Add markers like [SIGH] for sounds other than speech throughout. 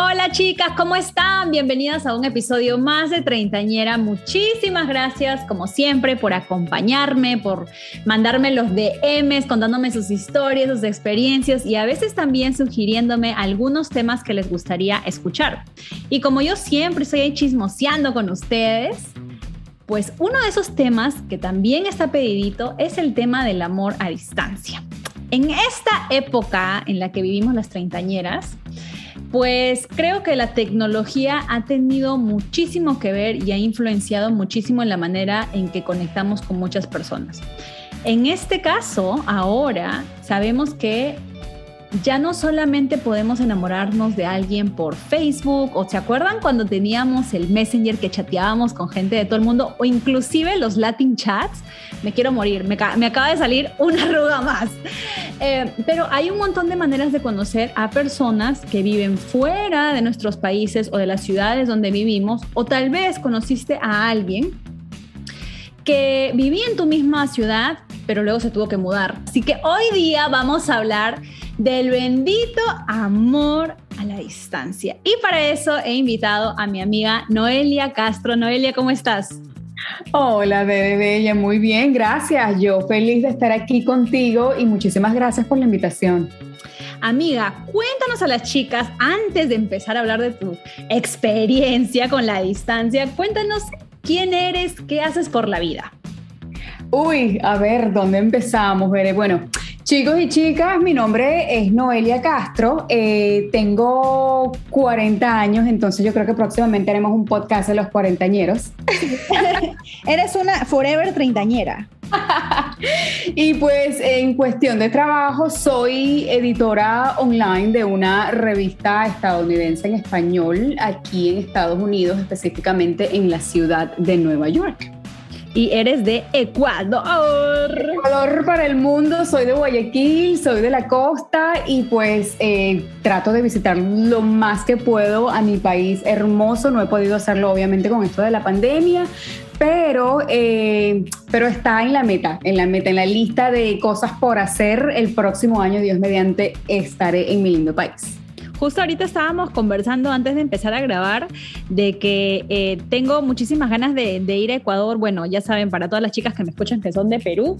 Hola chicas, ¿cómo están? Bienvenidas a un episodio más de Treintañera. Muchísimas gracias, como siempre, por acompañarme, por mandarme los DMs, contándome sus historias, sus experiencias y a veces también sugiriéndome algunos temas que les gustaría escuchar. Y como yo siempre estoy ahí chismoseando con ustedes, pues uno de esos temas que también está pedidito es el tema del amor a distancia. En esta época en la que vivimos las treintañeras, pues creo que la tecnología ha tenido muchísimo que ver y ha influenciado muchísimo en la manera en que conectamos con muchas personas. En este caso, ahora sabemos que ya no solamente podemos enamorarnos de alguien por Facebook, o se acuerdan cuando teníamos el Messenger que chateábamos con gente de todo el mundo, o inclusive los Latin chats, me quiero morir, me, acaba de salir una arruga más. Eh, pero hay un montón de maneras de conocer a personas que viven fuera de nuestros países o de las ciudades donde vivimos, o tal vez conociste a alguien que vivía en tu misma ciudad, pero luego se tuvo que mudar. Así que hoy día vamos a hablar del bendito amor a la distancia. Y para eso he invitado a mi amiga Noelia Castro. Noelia, ¿cómo estás? Hola, bebé bella, muy bien, gracias. Yo feliz de estar aquí contigo y muchísimas gracias por la invitación. Amiga, cuéntanos a las chicas, antes de empezar a hablar de tu experiencia con la distancia, cuéntanos quién eres, qué haces por la vida. Uy, a ver, ¿dónde empezamos? Veré, bueno, Chicos y chicas, mi nombre es Noelia Castro, eh, tengo 40 años, entonces yo creo que próximamente haremos un podcast de los cuarentañeros. [LAUGHS] Eres una forever treintañera. [LAUGHS] y pues en cuestión de trabajo, soy editora online de una revista estadounidense en español aquí en Estados Unidos, específicamente en la ciudad de Nueva York y eres de Ecuador. Ecuador para el mundo, soy de Guayaquil, soy de la costa y pues eh, trato de visitar lo más que puedo a mi país hermoso. No he podido hacerlo obviamente con esto de la pandemia, pero, eh, pero está en la meta, en la meta, en la lista de cosas por hacer. El próximo año, Dios mediante, estaré en mi lindo país. Justo ahorita estábamos conversando antes de empezar a grabar de que eh, tengo muchísimas ganas de, ir a Ecuador. Bueno, ya saben, para todas las chicas que me escuchan que son de Perú,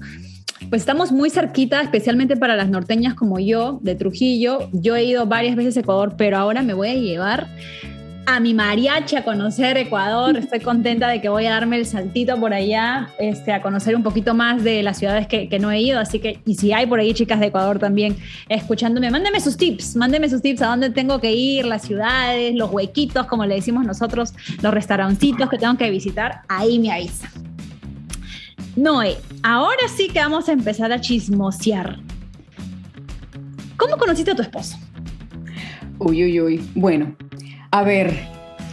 pues estamos muy cerquita, especialmente para las norteñas como yo, de Trujillo. Yo he ido varias veces a Ecuador, pero ahora me voy a llevar a mi mariachi a conocer Ecuador. Estoy contenta de que voy a darme el saltito por allá, este, a conocer un poquito más de las ciudades que, no he ido. Así que, y si hay por ahí chicas de Ecuador también escuchándome, mándenme sus tips, mándenme sus tips a dónde tengo que ir, las ciudades, los huequitos, como le decimos nosotros, los restaurancitos que tengo que visitar. Ahí me avisa. Noé, ahora sí que vamos a empezar a chismosear. ¿Cómo conociste a tu esposo? Uy, uy, uy. Bueno, a ver,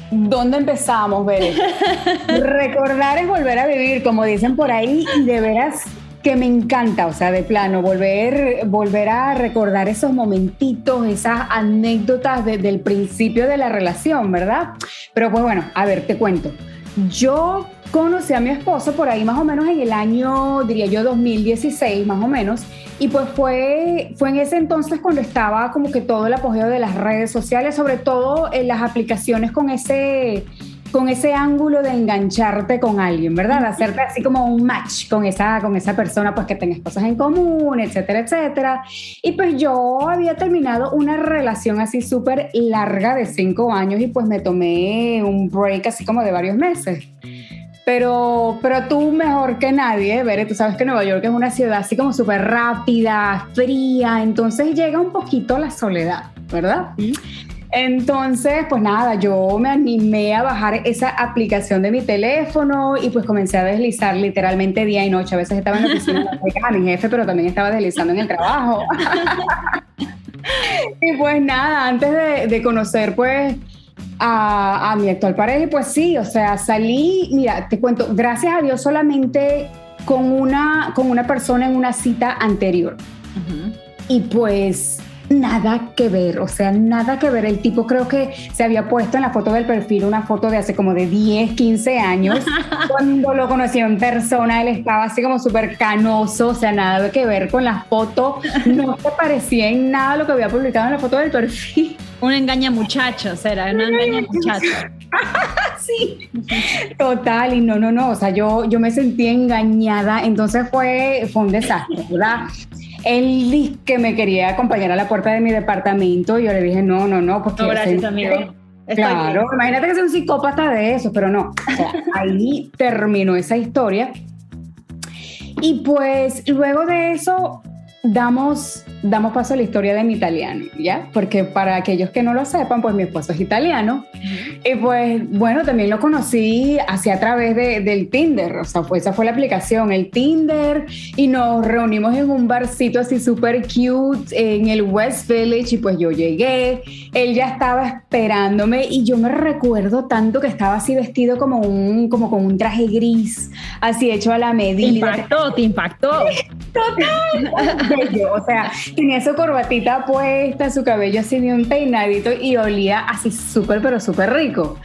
¿dónde empezamos, Bere? [LAUGHS] Recordar es volver a vivir, como dicen por ahí, y de veras que me encanta, o sea, de plano, volver, volver a recordar esos momentitos, esas anécdotas desde el principio de la relación, ¿verdad? Pero pues bueno, a ver, te cuento. Yo conocí a mi esposo por ahí más o menos en el año, diría yo, 2016 más o menos, y pues fue, fue en ese entonces cuando estaba como que todo el apogeo de las redes sociales, sobre todo en las aplicaciones con ese con ese ángulo de engancharte con alguien, ¿verdad? Hacerte así como un match con esa, con esa persona, pues que tengas cosas en común, etcétera, etcétera. Y pues yo había terminado una relación así súper larga de cinco años y pues me tomé un break así como de varios meses. Pero, pero tú mejor que nadie, Bere, tú sabes que Nueva York es una ciudad así como súper rápida, fría, entonces llega un poquito la soledad, ¿verdad? Entonces, pues nada, yo me animé a bajar esa aplicación de mi teléfono y pues comencé a deslizar literalmente día y noche. A veces estaba en la oficina [LAUGHS] a mi jefe, pero también estaba deslizando en el trabajo. [LAUGHS] y pues nada, antes de, de conocer pues a, a mi actual pareja pues sí, o sea, salí, mira, te cuento, gracias a Dios solamente con una, con una persona en una cita anterior. Y pues nada que ver, o sea, nada que ver. El tipo creo que se había puesto en la foto del perfil una foto de hace como de 10, 15 años. [LAUGHS] Cuando lo conocí en persona, él estaba así como súper canoso, o sea, nada que ver con la foto. No [LAUGHS] se parecía en nada lo que había publicado en la foto del perfil. Un engaña muchachos, era una engaña muchachos. [LAUGHS] sí, total, y no, no, no, o sea, yo, yo me sentí engañada, entonces fue, fue un desastre, ¿verdad? Él dijo que me quería acompañar a la puerta de mi departamento y yo le dije, no, no, no, porque... No, gracias, amigo. claro, imagínate que sea un psicópata de eso, pero no. O sea, [LAUGHS] ahí terminó esa historia. Y pues luego de eso damos damos paso a la historia de mi italiano, ¿ya? Porque para aquellos que no lo sepan, pues mi esposo es italiano. Y pues bueno, también lo conocí así a través de, del Tinder, o sea, fue, esa fue la aplicación, el Tinder, y nos reunimos en un barcito así súper cute en el West Village y pues yo llegué, él ya estaba esperándome y yo me recuerdo tanto que estaba así vestido como, un, como con un traje gris, así hecho a la medida. Te impactó, te impactó. [LAUGHS] Total. O sea, tenía su corbatita puesta, su cabello así de un peinadito y olía así súper, pero súper rico.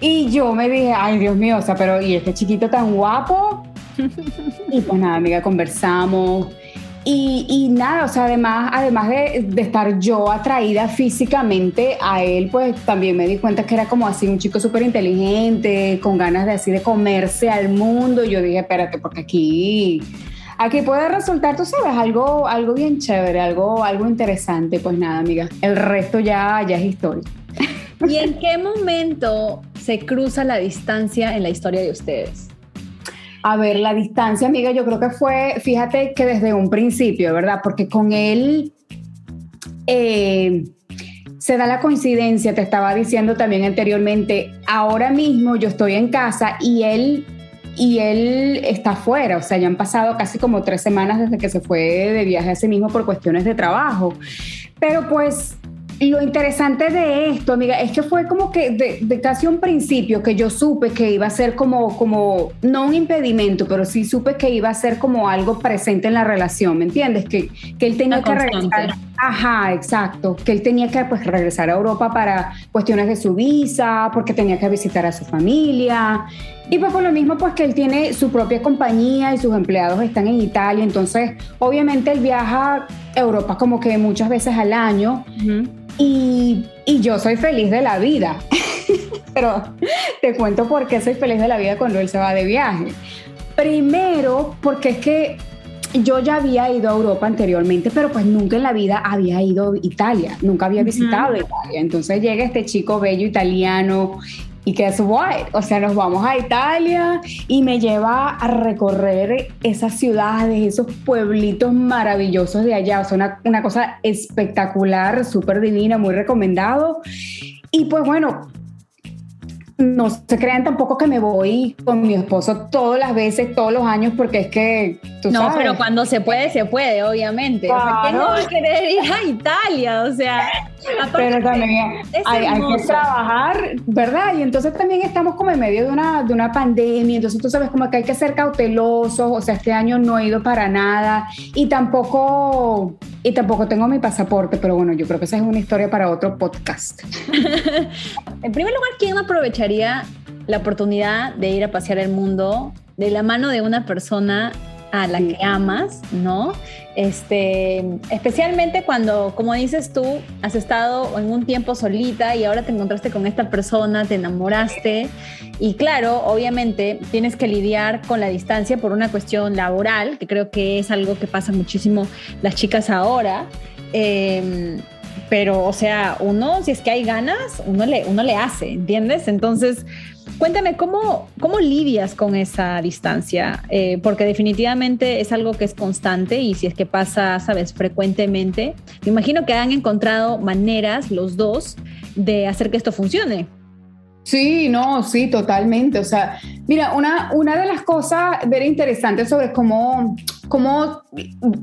Y yo me dije, ay Dios mío, o sea, pero ¿y este chiquito tan guapo? [LAUGHS] y pues nada, amiga, conversamos. Y, y, nada, o sea, además, además de, de, estar yo atraída físicamente a él, pues también me di cuenta que era como así un chico súper inteligente, con ganas de así de comerse al mundo. Y yo dije, espérate, porque aquí aquí puede resultar, tú sabes, algo, algo bien chévere, algo, algo interesante. Pues nada, amiga, el resto ya, ya es historia. ¿Y en qué momento se cruza la distancia en la historia de ustedes? A ver, la distancia, amiga, yo creo que fue, fíjate que desde un principio, ¿verdad? Porque con él eh, se da la coincidencia, te estaba diciendo también anteriormente, ahora mismo yo estoy en casa y él y él está fuera, o sea, ya han pasado casi como tres semanas desde que se fue de viaje a sí mismo por cuestiones de trabajo. Pero pues lo interesante de esto, amiga, es que fue como que de, casi un principio que yo supe que iba a ser como, como, no un impedimento, pero sí supe que iba a ser como algo presente en la relación, ¿me entiendes? Que, que él tenía que regresar. Ajá, exacto. Que él tenía que pues, regresar a Europa para cuestiones de su visa, porque tenía que visitar a su familia. Y pues por lo mismo, pues que él tiene su propia compañía y sus empleados están en Italia, entonces obviamente él viaja a Europa como que muchas veces al año y, y, yo soy feliz de la vida. [LAUGHS] Pero te cuento por qué soy feliz de la vida cuando él se va de viaje. Primero, porque es que yo ya había ido a Europa anteriormente, pero pues nunca en la vida había ido a Italia, nunca había visitado Italia. Entonces llega este chico bello italiano y que es white, o sea, nos vamos a Italia y me lleva a recorrer esas ciudades, esos pueblitos maravillosos de allá, o sea, una, una cosa espectacular, súper divina, muy recomendado. Y pues bueno, no se crean tampoco que me voy con mi esposo todas las veces, todos los años, porque es que tú No, pero cuando se puede, se puede, obviamente. O sea, ¿quién no va a querer ir a Italia? O sea, pero también hay, que trabajar, ¿verdad? Y entonces también estamos como en medio de una, de una pandemia, entonces tú sabes como que hay que ser cautelosos, o sea, este año no he ido para nada y tampoco y tampoco tengo mi pasaporte, pero bueno, yo creo que esa es una historia para otro podcast. [LAUGHS] en primer lugar, ¿quién aprovecharía la oportunidad de ir a pasear el mundo de la mano de una persona a la que amas, ¿no? Este, especialmente cuando, como dices tú, has estado en un tiempo solita y ahora te encontraste con esta persona, te enamoraste y claro, obviamente tienes que lidiar con la distancia por una cuestión laboral, que creo que es algo que pasa muchísimo las chicas ahora. Em, pero, o sea, uno, si es que hay ganas, uno le, uno le hace, ¿entiendes? Entonces, Cuéntame, ¿cómo, cómo lidias con esa distancia? Eh, porque definitivamente es algo que es constante y si es que pasa, sabes, frecuentemente, me imagino que han encontrado maneras los dos de hacer que esto funcione. Sí, no, sí, totalmente. O sea, mira, una, una de las cosas ver interesantes sobre cómo, cómo,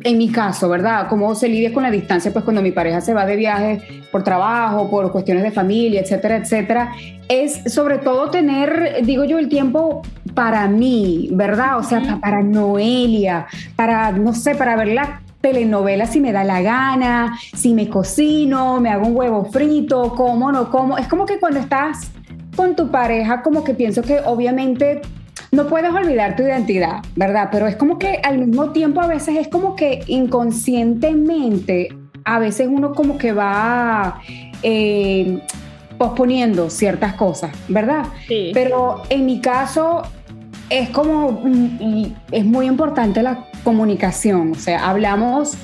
en mi caso, ¿verdad? ¿Cómo se lidia con la distancia? Pues cuando mi pareja se va de viaje por trabajo, por cuestiones de familia, etcétera, etcétera. Es sobre todo tener, digo yo, el tiempo para mí, ¿verdad? O sea, para Noelia, para, no sé, para ver la telenovela si me da la gana, si me cocino, me hago un huevo frito, como, no como. Es como que cuando estás con tu pareja, como que pienso que obviamente no puedes olvidar tu identidad, ¿verdad? Pero es como que al mismo tiempo a veces es como que inconscientemente, a veces uno como que va eh, posponiendo ciertas cosas, ¿verdad? Sí. Pero en mi caso es como, mm, es muy importante la comunicación, o sea, hablamos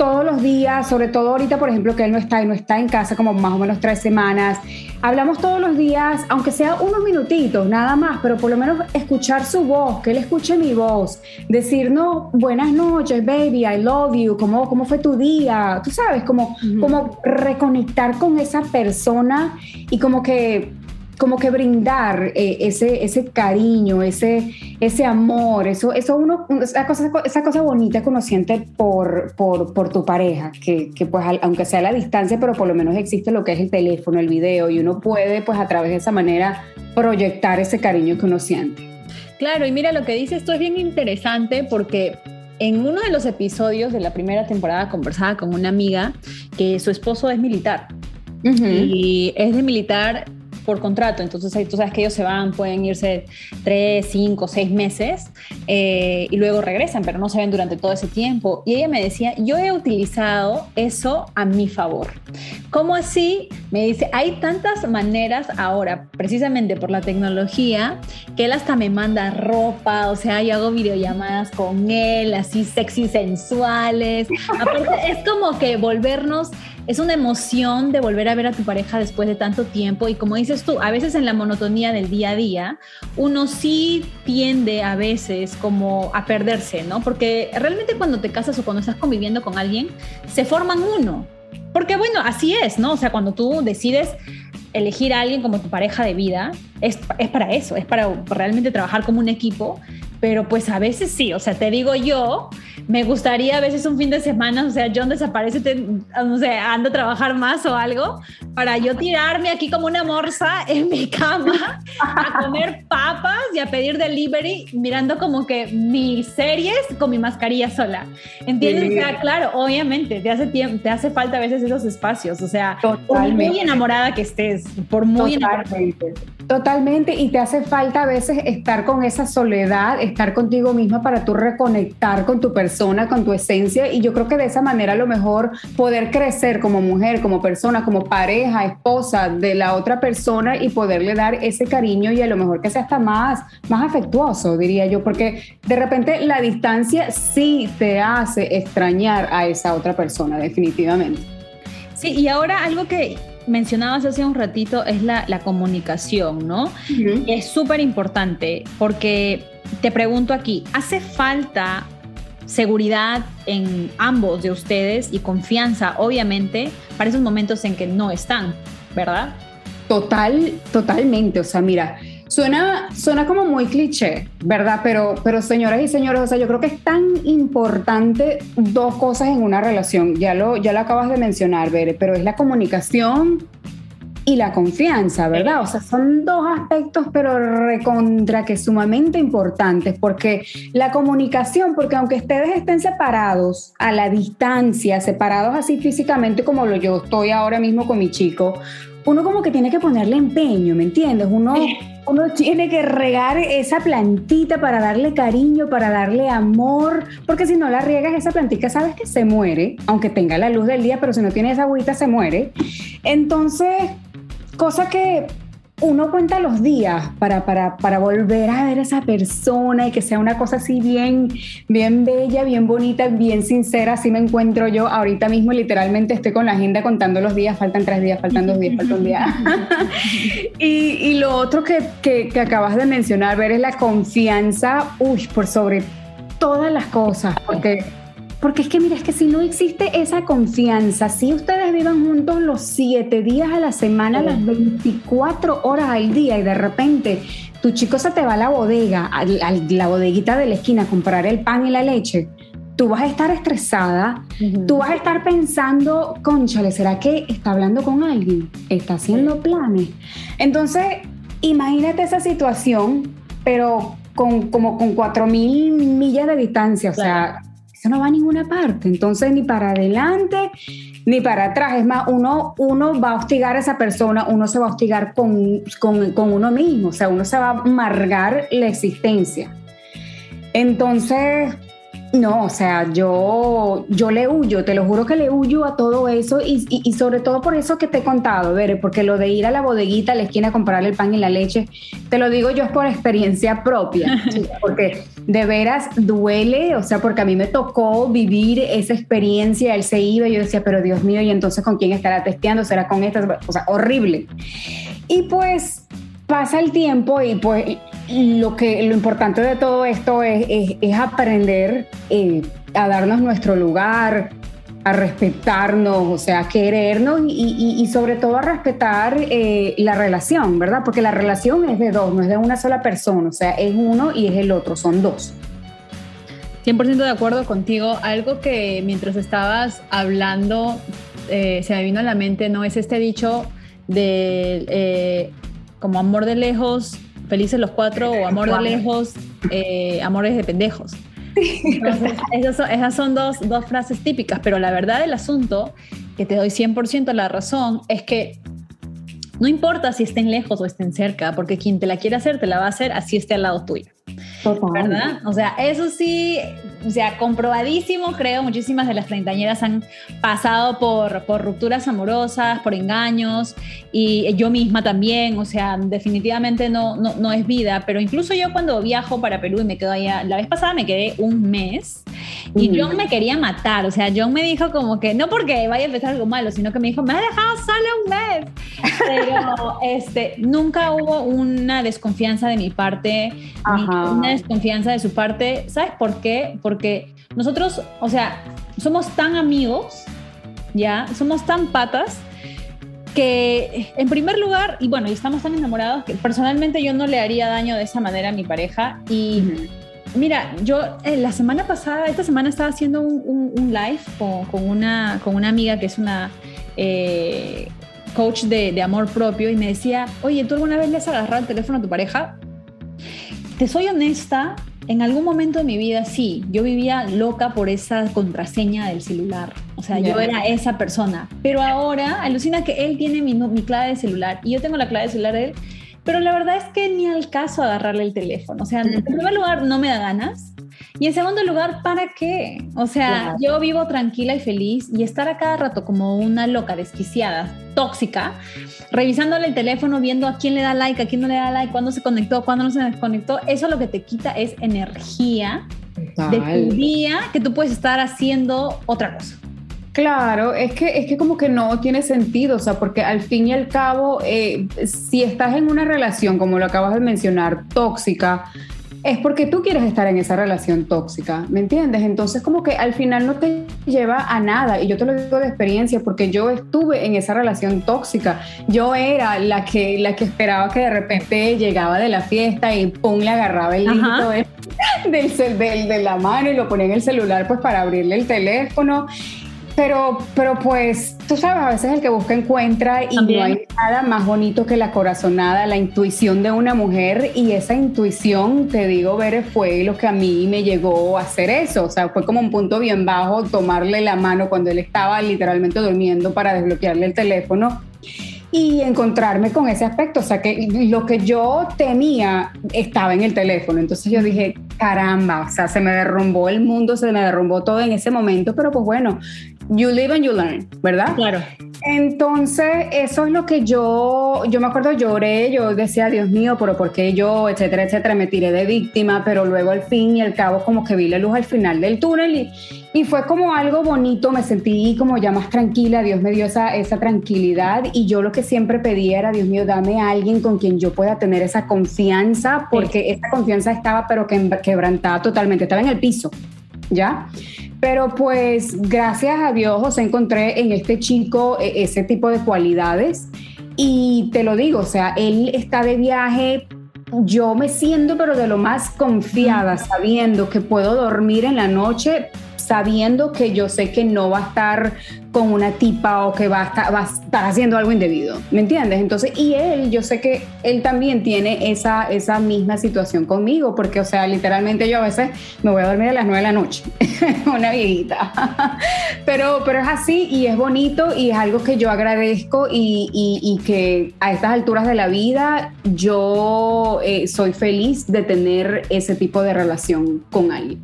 todos los días, sobre todo ahorita, por ejemplo, que él no está y no está en casa como más o menos tres semanas. Hablamos todos los días, aunque sea unos minutitos, nada más, pero por lo menos escuchar su voz, que él escuche mi voz, decirnos buenas noches, baby, I love you, cómo, cómo fue tu día, tú sabes, como, como reconectar con esa persona y como que como que brindar eh, ese, ese cariño, ese, ese amor, eso, eso uno, esa cosa, esa cosa bonita que uno siente por, por, por tu pareja, que, que, pues aunque sea a la distancia, pero por lo menos existe lo que es el teléfono, el video, y uno puede pues a través de esa manera proyectar ese cariño que uno siente. Claro, y mira lo que dices, esto es bien interesante porque en uno de los episodios de la primera temporada conversaba con una amiga que su esposo es militar. Y es de militar por contrato, entonces tú sabes que ellos se van, pueden irse tres, cinco, seis meses eh, y luego regresan, pero no se ven durante todo ese tiempo. Y ella me decía, yo he utilizado eso a mi favor. ¿Cómo así? Me dice, hay tantas maneras ahora, precisamente por la tecnología, que él hasta me manda ropa, o sea, yo hago videollamadas con él, así sexy, sensuales. Es como que volvernos es una emoción de volver a ver a tu pareja después de tanto tiempo y como dices tú, a veces en la monotonía del día a día, uno sí tiende a veces como a perderse, ¿no? Porque realmente cuando te casas o cuando estás conviviendo con alguien, se forman uno. Porque bueno, así es, ¿no? O sea, cuando tú decides elegir a alguien como tu pareja de vida, es, es para eso, es para realmente trabajar como un equipo pero pues a veces sí, o sea, te digo yo, me gustaría a veces un fin de semana, o sea, John desaparece, no sé, anda a trabajar más o algo, para yo tirarme aquí como una morsa en mi cama a comer papas y a pedir delivery, mirando como que mis series con mi mascarilla sola. ¿Entiendes? O sea, claro, obviamente, te hace, tiempo, te hace falta a veces esos espacios, o sea, muy enamorada que estés, por muy Totalmente. Totalmente, y te hace falta a veces estar con esa soledad, estar contigo misma para tú reconectar con tu persona, con tu esencia, y yo creo que de esa manera a lo mejor poder crecer como mujer, como persona, como pareja, esposa de la otra persona y poderle dar ese cariño y a lo mejor que sea hasta más, más afectuoso, diría yo, porque de repente la distancia sí te hace extrañar a esa otra persona, definitivamente. Sí, y ahora algo que mencionabas hace un ratito es la, comunicación, ¿no? Es súper importante porque te pregunto aquí, ¿hace falta seguridad en ambos de ustedes y confianza, obviamente, para esos momentos en que no están, ¿verdad? Total, totalmente. O sea, mira, Suena, suena como muy cliché, ¿verdad? Pero, pero señoras y señores, o sea, yo creo que es tan importante dos cosas en una relación. Ya lo, ya lo acabas de mencionar, Bere, pero es la comunicación y la confianza, ¿verdad? O sea, son dos aspectos, pero recontra que sumamente importantes, porque la comunicación, porque aunque ustedes estén separados a la distancia, separados así físicamente como lo yo estoy ahora mismo con mi chico, uno como que tiene que ponerle empeño, ¿me entiendes? Uno, uno tiene que regar esa plantita para darle cariño, para darle amor, porque si no la riegas esa plantita, sabes que se muere, aunque tenga la luz del día, pero si no tiene esa agüita se muere. Entonces, cosa que uno cuenta los días para, para, para, volver a ver a esa persona y que sea una cosa así bien, bien bella, bien bonita, bien sincera. Así me encuentro yo ahorita mismo, literalmente estoy con la agenda contando los días, faltan tres días, faltan dos días, faltan un día. [LAUGHS] y, y, lo otro que, que, que, acabas de mencionar, ver es la confianza, uy, por sobre todas las cosas, porque porque es que mira, es que si no existe esa confianza, si ustedes vivan juntos los siete días a la semana, las 24 horas al día y de repente tu chico se te va a la bodega, a la bodeguita de la esquina a comprar el pan y la leche, tú vas a estar estresada, tú vas a estar pensando, conchale, ¿será que está hablando con alguien? ¿Está haciendo planes? Entonces, imagínate esa situación, pero con, como con 4.000 millas de distancia, o sea, eso no va a ninguna parte. Entonces, ni para adelante ni para atrás. Es más, uno, uno va a hostigar a esa persona, uno se va a hostigar con, con, con uno mismo, o sea, uno se va a amargar la existencia. Entonces, no, o sea, yo, yo le huyo, te lo juro que le huyo a todo eso y, y, sobre todo por eso que te he contado, ver, porque lo de ir a la bodeguita, a la esquina a comprar el pan y la leche, te lo digo yo es por experiencia propia, [LAUGHS] porque de veras duele, o sea, porque a mí me tocó vivir esa experiencia, él se iba y yo decía, pero Dios mío, ¿y entonces con quién estará testeando? ¿Será con esta? O sea, horrible. Y pues pasa el tiempo y pues lo, que, lo importante de todo esto es, es, aprender eh, a darnos nuestro lugar, a respetarnos, o sea, a querernos y, sobre todo a respetar eh, la relación, ¿verdad? Porque la relación es de dos, no es de una sola persona, o sea, es uno y es el otro, son dos. 100% de acuerdo contigo. Algo que mientras estabas hablando eh, se me vino a la mente, ¿no? Es este dicho de como amor de lejos, felices los cuatro, o amor de lejos, eh, amores de pendejos. esas son, dos, dos frases típicas, pero la verdad del asunto, que te doy 100% la razón, es que no importa si estén lejos o estén cerca, porque quien te la quiere hacer, te la va a hacer así esté al lado tuyo. ¿Verdad? O sea, eso sí, o sea, comprobadísimo, creo, muchísimas de las treintañeras han pasado por, por rupturas amorosas, por engaños, y yo misma también, o sea, definitivamente no, no, no es vida, pero incluso yo cuando viajo para Perú y me quedo allá, la vez pasada me quedé un mes y John me quería matar, o sea, John me dijo como que, no porque vaya a empezar algo malo, sino que me dijo, me has dejado solo un mes. Pero [LAUGHS] este, nunca hubo una desconfianza de mi parte, ni una desconfianza de su parte. ¿Sabes por qué? Porque nosotros, o sea, somos tan amigos, ya, somos tan patas que en primer lugar, y bueno, y estamos tan enamorados que personalmente yo no le haría daño de esa manera a mi pareja. Y... Mira, yo eh, la semana pasada, esta semana estaba haciendo un, live con, una, con una amiga que es una eh, coach de, amor propio y me decía, oye, ¿tú alguna vez le has agarrado el teléfono a tu pareja? Te soy honesta, en algún momento de mi vida sí, yo vivía loca por esa contraseña del celular. O sea, yo era esa persona. Pero ahora, alucina que él tiene mi, mi clave de celular y yo tengo la clave de celular de él pero la verdad es que ni al caso agarrarle el teléfono. O sea, en primer lugar, no me da ganas. Y en segundo lugar, ¿para qué? O sea, yo vivo tranquila y feliz y estar a cada rato como una loca, desquiciada, tóxica, revisándole el teléfono, viendo a quién le da like, a quién no le da like, cuándo se conectó, cuándo no se desconectó, eso lo que te quita es energía de tu día que tú puedes estar haciendo otra cosa. Claro, es que, es que como que no tiene sentido, o sea, porque al fin y al cabo, eh, si estás en una relación, como lo acabas de mencionar, tóxica, es porque tú quieres estar en esa relación tóxica, ¿me entiendes? Entonces como que al final no te lleva a nada y yo te lo digo de experiencia porque yo estuve en esa relación tóxica. Yo era la que la que esperaba que de repente llegaba de la fiesta y pum le agarraba el límite del, del, de la mano y lo ponía en el celular pues para abrirle el teléfono pero, pero pues tú sabes, a veces el que busca encuentra y no hay nada más bonito que la corazonada, la intuición de una mujer y esa intuición, te digo, Bere, fue lo que a mí me llegó a hacer eso. O sea, fue como un punto bien bajo tomarle la mano cuando él estaba literalmente durmiendo para desbloquearle el teléfono y encontrarme con ese aspecto. O sea, que lo que yo temía estaba en el teléfono. Entonces yo dije, caramba, o sea, se me derrumbó el mundo, se me derrumbó todo en ese momento, pero pues bueno, you live and you learn, ¿verdad? Claro. Entonces, eso es lo que yo, yo me acuerdo, lloré, yo decía, Dios mío, pero ¿por qué yo, etcétera, etcétera? Me tiré de víctima, pero luego al fin y al cabo como que vi la luz al final del túnel y, y fue como algo bonito, me sentí como ya más tranquila, Dios me dio esa, esa tranquilidad y yo lo que siempre pedía era, Dios mío, dame a alguien con quien yo pueda tener esa confianza, porque esa confianza estaba pero que quebrantada totalmente, estaba en el piso, ¿ya? Pero pues gracias a Dios os encontré en este chico e, ese tipo de cualidades y te lo digo, o sea, él está de viaje, yo me siento pero de lo más confiada, sabiendo que puedo dormir en la noche sabiendo que yo sé que no va a estar con una tipa o que va a estar, va a estar haciendo algo indebido, ¿me entiendes? Entonces, y él, yo sé que él también tiene esa, misma situación conmigo, porque, o sea, literalmente yo a veces me voy a dormir a las 9 de la noche, [LAUGHS] una viejita, pero, es así y es bonito y es algo que yo agradezco y, y, que a estas alturas de la vida yo eh, soy feliz de tener ese tipo de relación con alguien.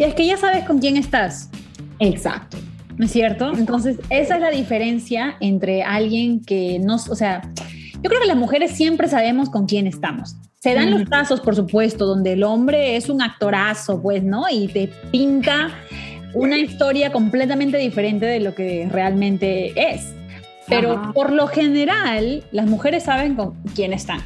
Y es que ya sabes con quién estás. Exacto. ¿No es cierto? Entonces, esa es la diferencia entre alguien que no, o sea, yo creo que las mujeres siempre sabemos con quién estamos. Se dan los casos, por supuesto, donde el hombre es un actorazo, pues, ¿no? Y te pinta una historia completamente diferente de lo que realmente es. Pero por lo general, las mujeres saben con quién están.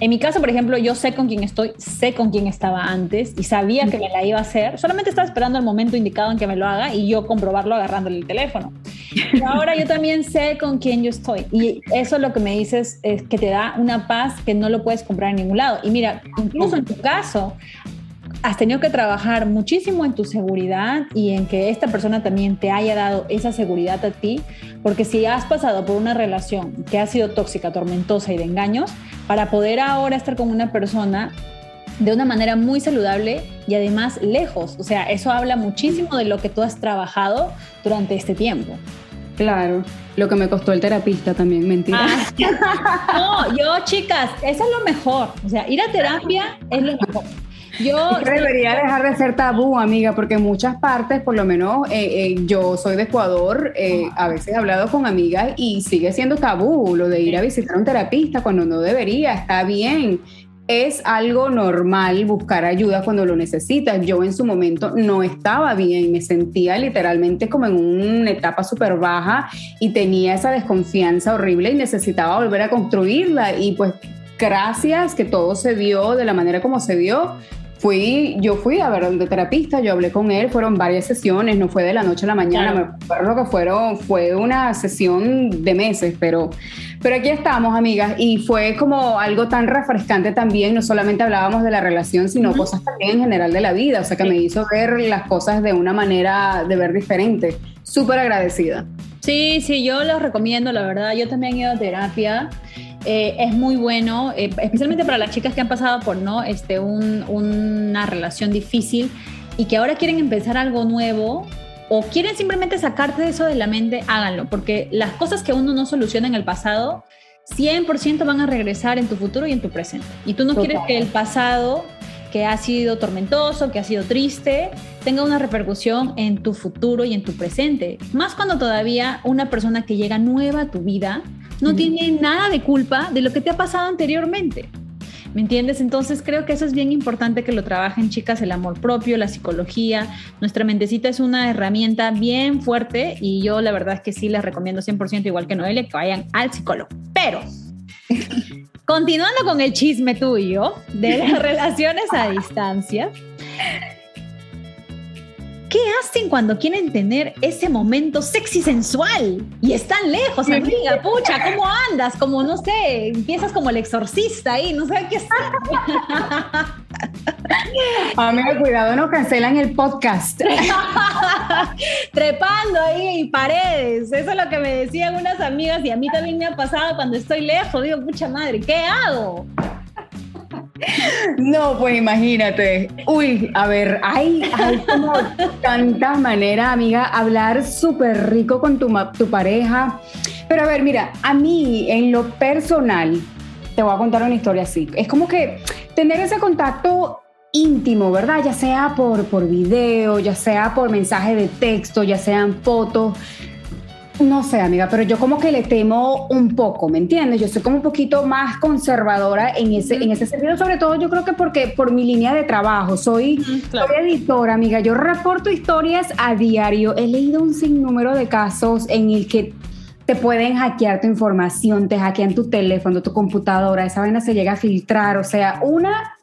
En mi caso, por ejemplo, yo sé con quién estoy, sé con quién estaba antes y sabía que me la iba a hacer. Solamente estaba esperando el momento indicado en que me lo haga y yo comprobarlo agarrándole el teléfono. Y ahora yo también sé con quién yo estoy. Y eso lo que me dices es que te da una paz que no lo puedes comprar en ningún lado. Y mira, incluso en tu caso, has tenido que trabajar muchísimo en tu seguridad y en que esta persona también te haya dado esa seguridad a ti, porque si has pasado por una relación que ha sido tóxica, tormentosa y de engaños, para poder ahora estar con una persona de una manera muy saludable y además lejos, o sea, eso habla muchísimo de lo que tú has trabajado durante este tiempo. Claro, lo que me costó el terapista también, mentira. Ah, [LAUGHS] no, yo chicas, eso es lo mejor, o sea, ir a terapia es lo mejor. Yo debería dejar de ser tabú, amiga, porque en muchas partes, por lo menos eh, eh, yo soy de Ecuador, eh, a veces he hablado con amigas y sigue siendo tabú lo de ir a visitar a un terapista cuando no debería, está bien. Es algo normal buscar ayuda cuando lo necesitas. Yo en su momento no estaba bien, me sentía literalmente como en una etapa súper baja y tenía esa desconfianza horrible y necesitaba volver a construirla. Y pues gracias que todo se dio de la manera como se dio, fui, yo fui a ver un terapista, yo hablé con él, fueron varias sesiones, no fue de la noche a la mañana, me acuerdo que fueron, fue una sesión de meses, pero, pero aquí estamos, amigas, y fue como algo tan refrescante también, no solamente hablábamos de la relación, sino cosas también en general de la vida, o sea que me hizo ver las cosas de una manera de ver diferente, súper agradecida. Sí, sí, yo los recomiendo, la verdad, yo también he ido a terapia. Eh, es muy bueno, eh, especialmente para las chicas que han pasado por ¿no? este, una relación difícil y que ahora quieren empezar algo nuevo o quieren simplemente sacarte eso de la mente, háganlo, porque las cosas que uno no soluciona en el pasado, 100% van a regresar en tu futuro y en tu presente. Y tú no quieres que el pasado que ha sido tormentoso, que ha sido triste, tenga una repercusión en tu futuro y en tu presente. Más cuando todavía una persona que llega nueva a tu vida no tiene nada de culpa de lo que te ha pasado anteriormente. ¿Me entiendes? Entonces creo que eso es bien importante que lo trabajen chicas, el amor propio, la psicología. Nuestra mentecita es una herramienta bien fuerte y yo la verdad es que sí les recomiendo 100% igual que Noelia que vayan al psicólogo. Pero [LAUGHS] continuando con el chisme tuyo de las [LAUGHS] relaciones a distancia, ¿Qué hacen cuando quieren tener ese momento sexy sensual? Y están lejos, amiga, pucha, ¿cómo andas? Como, no sé, empiezas como el exorcista ahí, no sé qué hacer. [LAUGHS] Amiga, cuidado, no cancelan el podcast. [LAUGHS] Trepando ahí en paredes. Eso es lo que me decían unas amigas y a mí también me ha pasado cuando estoy lejos. Digo, pucha madre, ¿qué hago? No, pues imagínate. Uy, a ver, hay, hay como tantas maneras, amiga, hablar súper rico con tu, tu pareja. Pero a ver, mira, a mí en lo personal, te voy a contar una historia así. Es como que tener ese contacto íntimo, ¿verdad? Ya sea por, por video, ya sea por mensaje de texto, ya sean fotos. No sé, amiga, pero yo como que le temo un poco, ¿me entiendes? Yo soy como un poquito más conservadora en ese, en ese sentido, sobre todo yo creo que porque por mi línea de trabajo, soy, editora, amiga, yo reporto historias a diario, he leído un sinnúmero de casos en el que te pueden hackear tu información, te hackean tu teléfono, tu computadora, esa vaina se llega a filtrar, o sea, una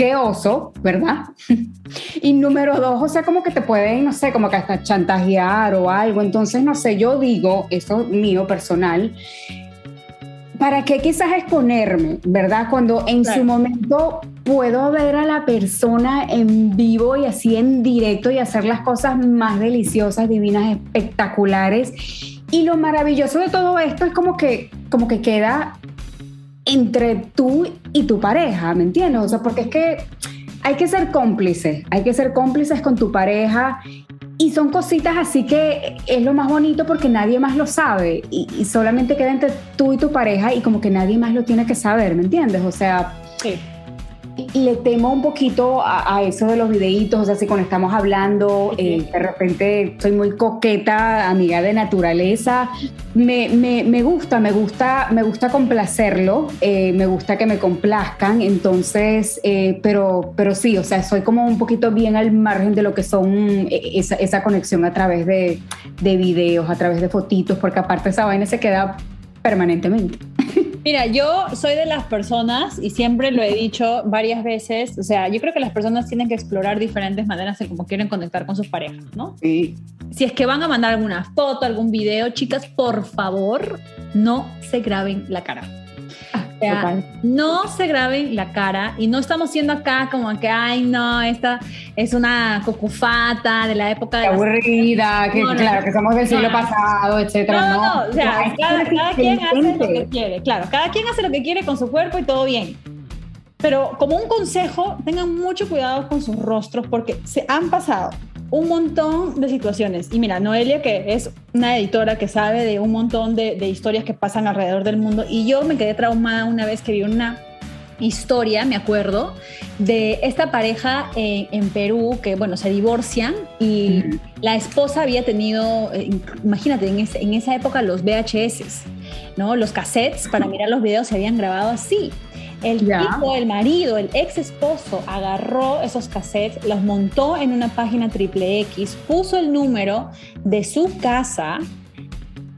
qué oso, ¿verdad? [LAUGHS] y número dos, o sea, como que te pueden, no sé, como que hasta chantajear o algo. Entonces, no sé, yo digo, eso mío personal, ¿para qué quizás exponerme, verdad? Cuando en su momento puedo ver a la persona en vivo y así en directo y hacer las cosas más deliciosas, divinas, espectaculares. Y lo maravilloso de todo esto es como que, como que queda entre tú y tu pareja, ¿me entiendes? O sea, porque es que hay que ser cómplices, hay que ser cómplices con tu pareja y son cositas así que es lo más bonito porque nadie más lo sabe y, solamente queda entre tú y tu pareja y como que nadie más lo tiene que saber, ¿me entiendes? O sea, sí le temo un poquito a, eso de los videitos, o sea, si cuando estamos hablando, eh, de repente soy muy coqueta, amiga de naturaleza, me, me, me gusta, me gusta, me gusta complacerlo, eh, me gusta que me complazcan, entonces, eh, pero, pero sí, o sea, soy como un poquito bien al margen de lo que son esa, esa conexión a través de, de videos, a través de fotitos, porque aparte esa vaina se queda permanentemente. Mira, yo soy de las personas, y siempre lo he dicho varias veces, o sea, yo creo que las personas tienen que explorar diferentes maneras de cómo quieren conectar con sus parejas, ¿no? Sí. Si es que van a mandar alguna foto, algún video, chicas, por favor, no se graben la cara no se graben la cara y no estamos siendo acá como que, ay, no, esta es una cocufata de la época de. aburrida, [LAUGHS] que claro, que somos del siglo pasado, etcétera. No, no, o sea, cada, quien hace lo que quiere, claro, cada quien hace lo que quiere con su cuerpo y todo bien. Pero como un consejo, tengan mucho cuidado con sus rostros porque se han pasado un montón de situaciones. Y mira, Noelia, que es una editora que sabe de un montón de, historias que pasan alrededor del mundo, y yo me quedé traumada una vez que vi una historia, me acuerdo, de esta pareja en, Perú que, bueno, se divorcian y la esposa había tenido, eh, imagínate, en, en, esa época los VHS, ¿no? Los cassettes para mirar los videos se habían grabado así. El tipo, el marido, el ex esposo, agarró esos cassettes, los montó en una página triple X, puso el número de su casa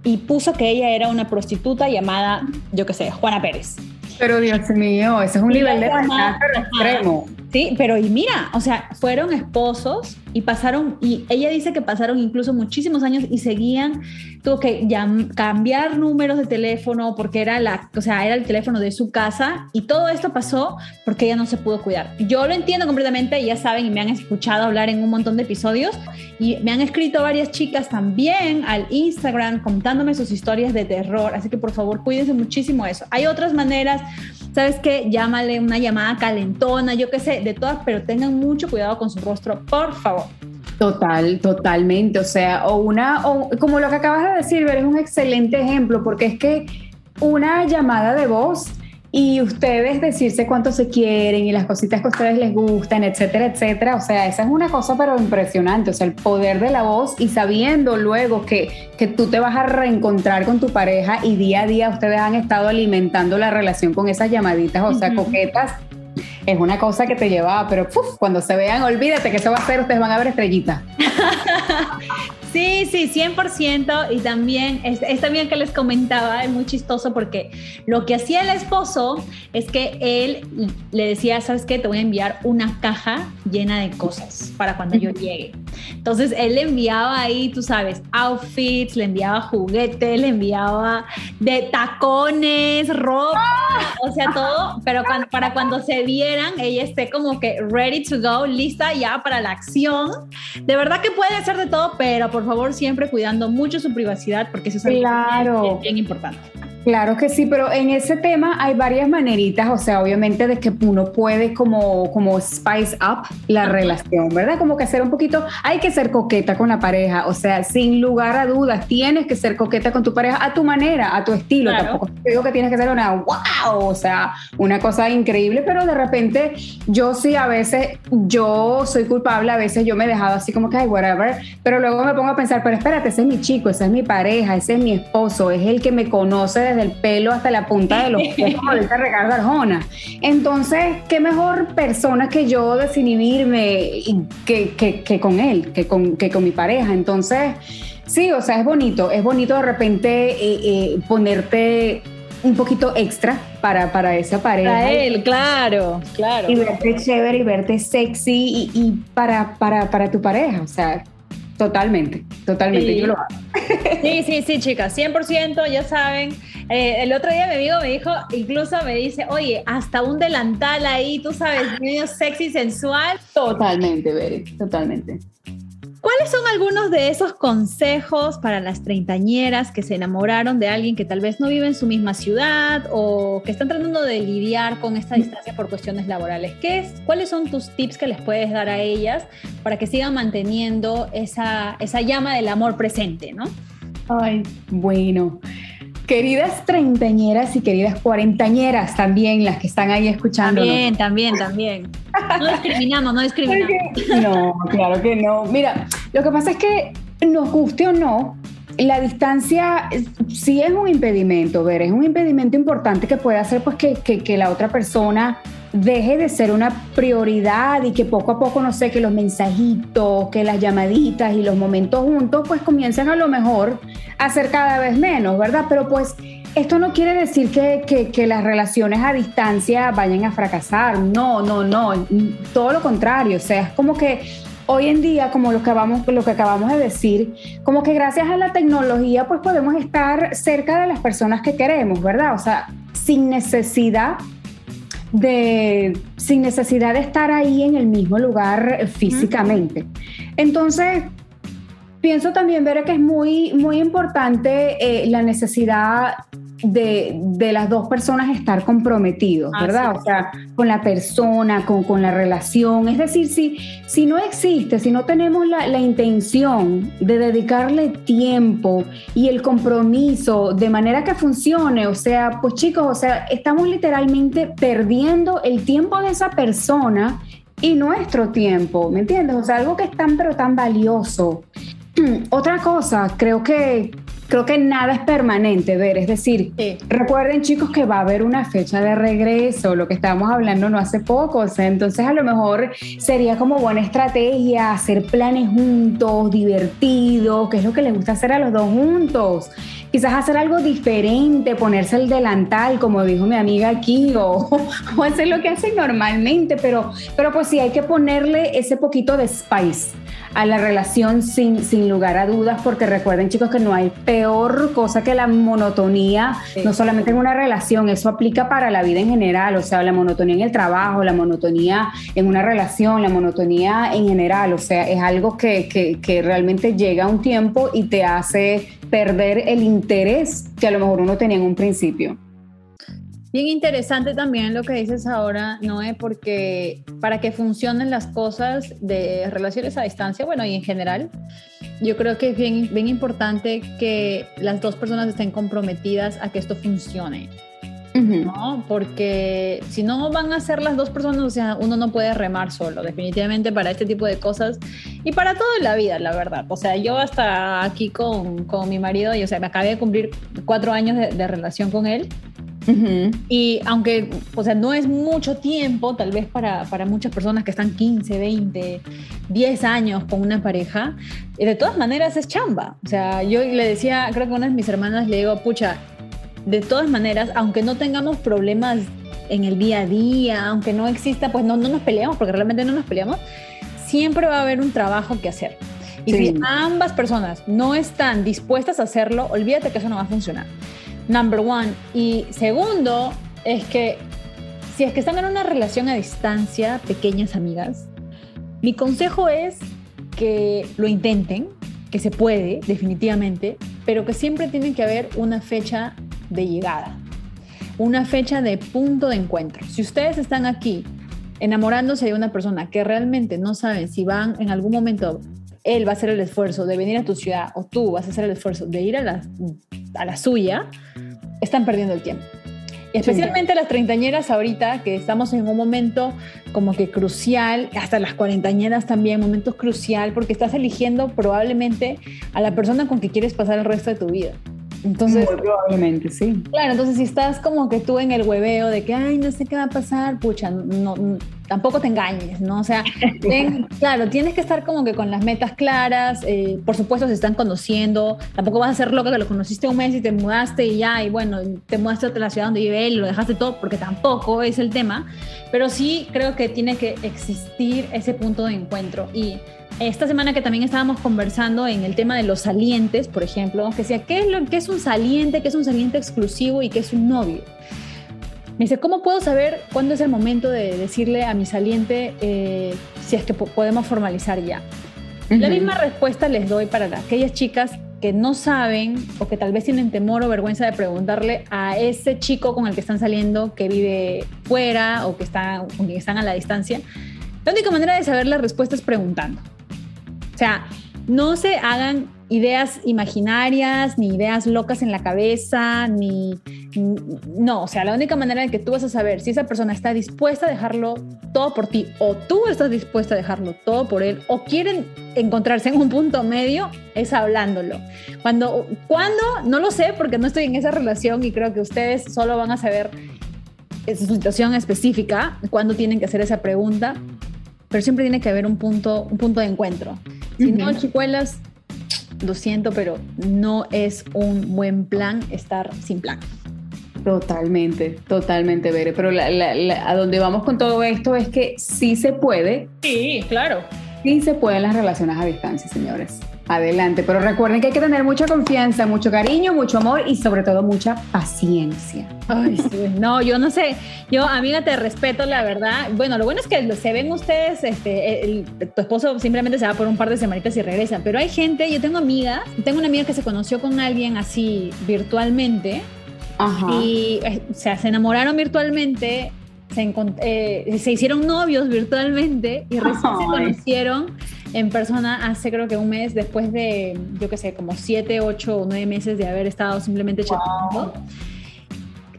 y puso que ella era una prostituta llamada, yo qué sé, Juana Pérez. Pero Dios mío, ese es un nivel de extremo. Sí, pero y mira, o sea, fueron esposos y pasaron, y ella dice que pasaron incluso muchísimos años y seguían, tuvo que cambiar números de teléfono porque era la, o sea, era el teléfono de su casa y todo esto pasó porque ella no se pudo cuidar. Yo lo entiendo completamente, ya saben y me han escuchado hablar en un montón de episodios y me han escrito varias chicas también al Instagram contándome sus historias de terror, así que por favor cuídense muchísimo eso. Hay otras maneras ¿sabes qué? Llámale una llamada calentona, yo qué sé, de todas, pero tengan mucho cuidado con su rostro, por favor. Total, totalmente. O sea, o una, o como lo que acabas de decir, es un excelente ejemplo, porque es que una llamada de voz y ustedes decirse cuánto se quieren y las cositas que a ustedes les gustan, etcétera, etcétera. O sea, esa es una cosa pero impresionante, o sea, el poder de la voz y sabiendo luego que, que tú te vas a reencontrar con tu pareja y día a día ustedes han estado alimentando la relación con esas llamaditas, o sea, coquetas. Es una cosa que te lleva, pero cuando se vean, olvídate que eso va a ser, ustedes van a ver estrellitas. [LAUGHS] Sí, sí, 100%. Y también, es, también que les comentaba, es muy chistoso porque lo que hacía el esposo es que él le decía, ¿sabes qué? Te voy a enviar una caja llena de cosas para cuando yo llegue. Entonces, él le enviaba ahí, tú sabes, outfits, le enviaba juguetes, le enviaba de tacones, ropa, o sea, todo, pero para cuando se vieran, ella esté como que ready to go, lista ya para la acción. De verdad que puede ser de todo, pero por por favor, siempre cuidando mucho su privacidad, porque eso es algo bien importante. Claro que sí, pero en ese tema hay varias maneritas, o sea, obviamente de que uno puede como, como spice up la relación, ¿verdad? Como que hacer un poquito, hay que ser coqueta con la pareja, o sea, sin lugar a dudas, tienes que ser coqueta con tu pareja a tu manera, a tu estilo, tampoco te digo que tienes que ser una wow, o sea, una cosa increíble, pero de repente yo sí a veces, yo soy culpable, a veces yo me he dejado así como que, ay, whatever, pero luego me pongo a pensar, pero espérate, ese es mi chico, ese es mi pareja, ese es mi esposo, es el que me conoce desde el pelo hasta la punta de los [LAUGHS] pies, como dice Ricardo Arjona. Entonces, ¿qué mejor persona que yo desinhibirme que, que, que con él, que con, que con mi pareja? Entonces, sí, o sea, es bonito, es bonito de repente eh, eh, ponerte un poquito extra para, para esa pareja. Para él, claro, claro. Y verte chévere y verte sexy y, y para, para, para tu pareja, o sea, Totalmente, totalmente, sí. yo lo hago. Sí, sí, sí, chicas, 100%, ya saben. Eh, el otro día mi amigo me dijo, incluso me dice, oye, hasta un delantal ahí, tú sabes, medio sexy, sensual. Totalmente, Bere, totalmente. ¿Cuáles son algunos de esos consejos para las treintañeras que se enamoraron de alguien que tal vez no vive en su misma ciudad o que están tratando de lidiar con esta distancia por cuestiones laborales? ¿Qué es, ¿Cuáles son tus tips que les puedes dar a ellas para que sigan manteniendo esa, esa llama del amor presente, no? Ay, bueno. Queridas treintañeras y queridas cuarentañeras también, las que están ahí escuchando. También, también, también. No discriminamos, no discriminamos. No, claro que no. Mira, lo que pasa es que nos guste o no, la distancia sí es un impedimento, ver, es un impedimento importante que puede hacer pues que, que la otra persona deje de ser una prioridad y que poco a poco, no sé, que los mensajitos, que las llamaditas y los momentos juntos, pues comiencen a lo mejor a ser cada vez menos, ¿verdad? Pero pues esto no quiere decir que, que, las relaciones a distancia vayan a fracasar, no, no, no, todo lo contrario, o sea, es como que hoy en día, como lo que, vamos, lo que acabamos de decir, como que gracias a la tecnología, pues podemos estar cerca de las personas que queremos, ¿verdad? O sea, sin necesidad de, sin necesidad de estar ahí en el mismo lugar físicamente. Entonces, pienso también, ver que es muy, muy importante eh, la necesidad de, las dos personas estar comprometidos, ¿verdad? O sea, con la persona, con, la relación. Es decir, si, si no existe, si no tenemos la, la, intención de dedicarle tiempo y el compromiso de manera que funcione, o sea, pues chicos, o sea, estamos literalmente perdiendo el tiempo de esa persona y nuestro tiempo, ¿me entiendes? O sea, algo que es tan pero tan valioso. [CLEARS THROAT] Otra cosa, creo que creo que nada es permanente, ver, es decir, recuerden chicos que va a haber una fecha de regreso, lo que estábamos hablando no hace poco, o sea, entonces a lo mejor sería como buena estrategia hacer planes juntos, divertidos, que es lo que les gusta hacer a los dos juntos. Quizás hacer algo diferente, ponerse el delantal, como dijo mi amiga aquí, [LAUGHS] o, o hacer lo que hacen normalmente, pero, pero pues sí hay que ponerle ese poquito de spice a la relación sin, sin lugar a dudas, porque recuerden chicos que no hay peor cosa que la monotonía, no solamente en una relación, eso aplica para la vida en general, o sea, la monotonía en el trabajo, la monotonía en una relación, la monotonía en general, o sea, es algo que, que, que realmente llega a un tiempo y te hace perder el interés que a lo mejor uno tenía en un principio. Bien interesante también lo que dices ahora, Noé, porque para que funcionen las cosas de relaciones a distancia, bueno, y en general, yo creo que es bien, bien importante que las dos personas estén comprometidas a que esto funcione. ¿no? Porque si no van a ser las dos personas, o sea, uno no puede remar solo, definitivamente para este tipo de cosas y para toda la vida, la verdad. O sea, yo hasta aquí con, con mi marido, y, o sea, me acabé de cumplir cuatro años de, de relación con él y aunque, o sea, no es mucho tiempo, tal vez para, para, muchas personas que están 15, 20, 10 años con una pareja, eh, de todas maneras es chamba. O sea, yo le decía, creo que a una de mis hermanas le digo, pucha, de todas maneras, aunque no tengamos problemas en el día a día, aunque no exista, pues no, no nos peleamos, porque realmente no nos peleamos, siempre va a haber un trabajo que hacer. Y si ambas personas no están dispuestas a hacerlo, olvídate que eso no va a funcionar number one. Y segundo, es que si es que están en una relación a distancia, pequeñas amigas, mi consejo es que lo intenten, que se puede, definitivamente, pero que siempre tiene que haber una fecha de llegada, una fecha de punto de encuentro. Si ustedes están aquí enamorándose de una persona que realmente no saben si van en algún momento, él va a hacer el esfuerzo de venir a tu ciudad o tú vas a hacer el esfuerzo de ir a la, a la suya, están perdiendo el tiempo. Y especialmente las treintañeras ahorita, que estamos en un momento como que crucial, hasta las cuarentañeras también, momentos crucial, porque estás eligiendo probablemente a la persona con que quieres pasar el resto de tu vida. Entonces, probablemente, sí. Claro, entonces si estás como que tú en el hueveo de que, ay, no sé qué va a pasar, pucha, no, tampoco te engañes, ¿no? O sea, [LAUGHS] claro, tienes que estar como que con las metas claras, eh, por supuesto se están conociendo, tampoco vas a ser loca que lo conociste un mes y te mudaste y ya, y bueno, te mudaste a la ciudad donde vive él lo dejaste todo, porque tampoco es el tema, pero sí creo que tiene que existir ese punto de encuentro y esta semana que también estábamos conversando en el tema de los salientes, por ejemplo, que decía, ¿qué es, lo, qué es un saliente, qué es un saliente exclusivo y qué es un novio? Me dice, ¿cómo puedo saber cuándo es el momento de decirle a mi saliente eh, si es que podemos formalizar ya? La misma respuesta les doy para aquellas chicas que no saben o que tal vez tienen temor o vergüenza de preguntarle a ese chico con el que están saliendo que vive fuera o que está, con quien están a la distancia. La única manera de saber la respuesta es preguntando. O sea, no se hagan ideas imaginarias, ni ideas locas en la cabeza, ni, No, o sea, la única manera en que tú vas a saber si esa persona está dispuesta a dejarlo todo por ti, o tú estás dispuesta a dejarlo todo por él, o quieren encontrarse en un punto medio, es hablándolo. Cuando, ¿Cuándo? No lo sé porque no estoy en esa relación y creo que ustedes solo van a saber su situación específica, cuándo tienen que hacer esa pregunta, pero siempre tiene que haber un punto, un punto de encuentro. Si no, chicuelas, lo siento, pero no es un buen plan estar sin plan. Totalmente, totalmente, Bere. Pero a donde vamos con todo esto es que sí se puede. Sí, claro. Sí se pueden las relaciones a distancia, señores. Adelante, pero recuerden que hay que tener mucha confianza, mucho cariño, mucho amor y sobre todo mucha paciencia. Ay, sí. [LAUGHS] No, yo no sé. Yo, amiga, te respeto, la verdad. Bueno, lo bueno es que se ven ustedes, este, tu esposo simplemente se va por un par de semanitas y regresa. Pero hay gente, yo tengo amigas, tengo una amiga que se conoció con alguien así virtualmente. Ajá. Y eh, o sea, se enamoraron virtualmente, se, eh, se, hicieron novios virtualmente y recién se conocieron en persona hace creo que un mes después de, yo qué sé, como siete, ocho o nueve meses de haber estado simplemente chateando.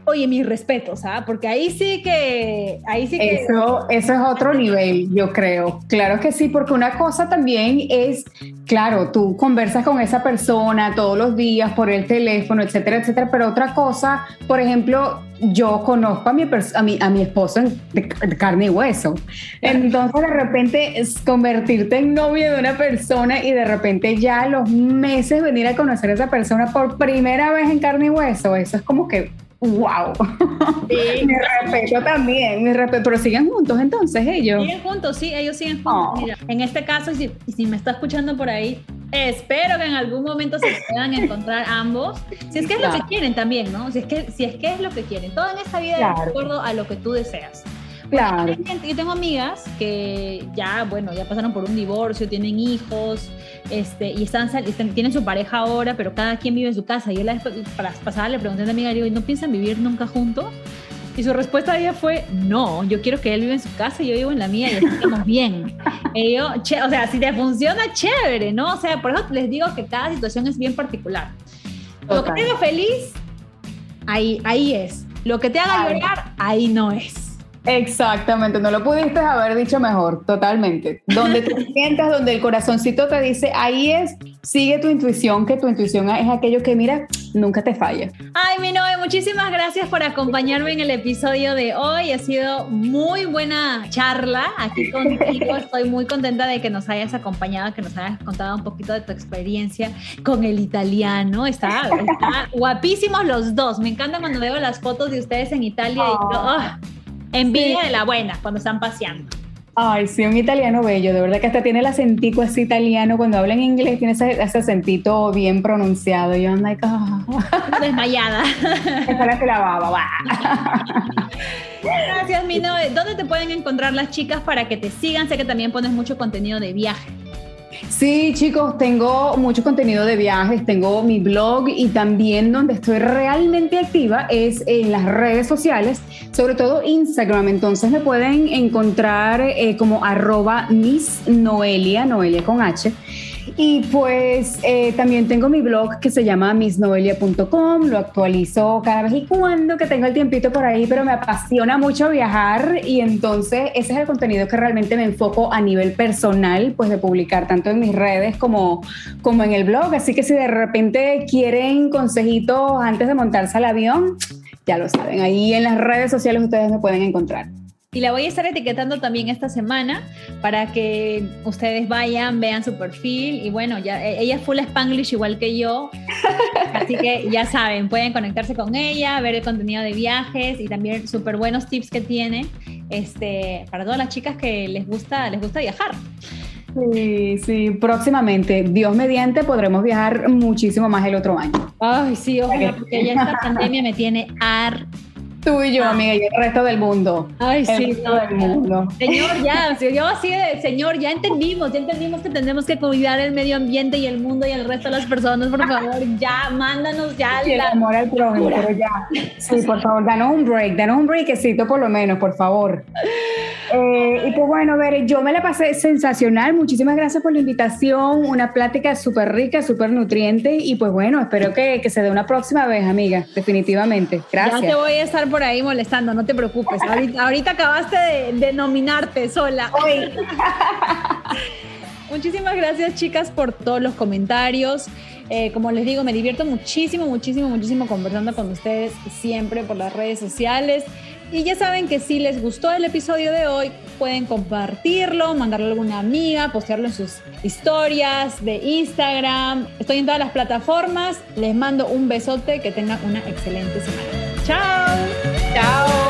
Oye, mis respetos, ¿ah? Porque ahí sí que, ahí sí que... Eso, eso es otro nivel, yo creo. Claro que sí, porque una cosa también es, claro, tú conversas con esa persona todos los días por el teléfono, etcétera, etcétera, pero otra cosa, por ejemplo, yo conozco a mi, a mi, a mi esposo de, carne y hueso. Entonces, de repente, es convertirte en novio de una persona y de repente ya a los meses venir a conocer a esa persona por primera vez en carne y hueso, eso es como que wow. Sí. [LAUGHS] mi respeto también, mi respeto. Pero siguen juntos entonces ellos. Siguen juntos, sí, ellos siguen juntos. Mira, en este caso, si, si me está escuchando por ahí, espero que en algún momento se puedan [LAUGHS] encontrar ambos. Si es que es lo que quieren también, ¿no? Si es que, si es, que es lo que quieren. Todo en esta vida es de acuerdo a lo que tú deseas. Claro. Yo tengo amigas que ya, bueno, ya pasaron por un divorcio, tienen hijos, este, y están, tienen su pareja ahora, pero cada quien vive en su casa. Y yo la para pasada le pregunté a mi amiga, digo, ¿no piensan vivir nunca juntos? Y su respuesta a ella fue, no, yo quiero que él viva en su casa y yo vivo en la mía y estamos bien. [LAUGHS] y yo, o sea, si te funciona, chévere, ¿no? O sea, por eso les digo que cada situación es bien particular. Lo que te haga feliz, ahí, ahí es. Lo que te haga llorar, ahí no es. Exactamente, no lo pudiste haber dicho mejor, totalmente. Donde te [LAUGHS] sientas, donde el corazoncito te dice, ahí es, sigue tu intuición, que tu intuición es aquello que, mira, nunca te falla. Ay, mi novia, muchísimas gracias por acompañarme en el episodio de hoy. Ha sido muy buena charla aquí contigo. [LAUGHS] Estoy muy contenta de que nos hayas acompañado, que nos hayas contado un poquito de tu experiencia con el italiano. Está, [LAUGHS] guapísimos los dos. Me encanta cuando veo las fotos de ustedes en Italia y oh, Envidia de la buena cuando están paseando. Ay, sí, un italiano bello, de verdad que hasta tiene el acentico así italiano, cuando habla en inglés tiene ese, acentito bien pronunciado, yo ando like, [LAUGHS] desmayada. [LAUGHS] Esa la que la baba, Gracias, Mino. ¿Dónde te pueden encontrar las chicas para que te sigan? Sé que también pones mucho contenido de viaje. Sí, chicos, tengo mucho contenido de viajes, tengo mi blog y también donde estoy realmente activa es en las redes sociales, sobre todo Instagram. Entonces me pueden encontrar eh, como arroba Miss Noelia, Noelia con H. Y pues eh, también tengo mi blog que se llama missnoelia.com, lo actualizo cada vez y cuando que tengo el tiempito por ahí, pero me apasiona mucho viajar y entonces ese es el contenido que realmente me enfoco a nivel personal, pues de publicar tanto en mis redes como, como en el blog. Así que si de repente quieren consejitos antes de montarse al avión, ya lo saben, ahí en las redes sociales ustedes me pueden encontrar. Y la voy a estar etiquetando también esta semana para que ustedes vayan, vean su perfil y bueno, ya e, ella es full Spanglish igual que yo, [LAUGHS] así que ya saben, pueden conectarse con ella, ver el contenido de viajes y también súper buenos tips que tiene este, para todas las chicas que les gusta, les gusta viajar. Sí, sí, próximamente, Dios mediante, podremos viajar muchísimo más el otro año. Ay, sí, ojalá, porque ya esta [LAUGHS] pandemia me tiene ar Tú y yo, ah. amiga, y el resto del mundo. Ay, sí, todo el mundo. Señor, ya, [LAUGHS] yo así de, señor, ya entendimos, ya entendimos que tenemos que cuidar el medio ambiente y el mundo y el resto de las personas, por favor, ya, mándanos ya. Y el amor al prójimo, pero ya. Sí, por favor, danos un break, danos un breakcito por lo menos, por favor. Eh, y pues bueno, ver, yo me la pasé sensacional. Muchísimas gracias por la invitación. Una plática súper rica, súper nutriente. Y pues bueno, espero que, que, se dé una próxima vez, amiga. Definitivamente. Gracias. Ya te voy a estar por ahí molestando, no te preocupes. Ahorita, acabaste de, nominarte sola. [LAUGHS] Muchísimas gracias, chicas, por todos los comentarios. Eh, como les digo, me divierto muchísimo, muchísimo, muchísimo conversando con ustedes siempre por las redes sociales. Y ya saben que si les gustó el episodio de hoy, pueden compartirlo, mandarlo a alguna amiga, postearlo en sus historias de Instagram. Estoy en todas las plataformas. Les mando un besote, que tengan una excelente semana. ¡Chao!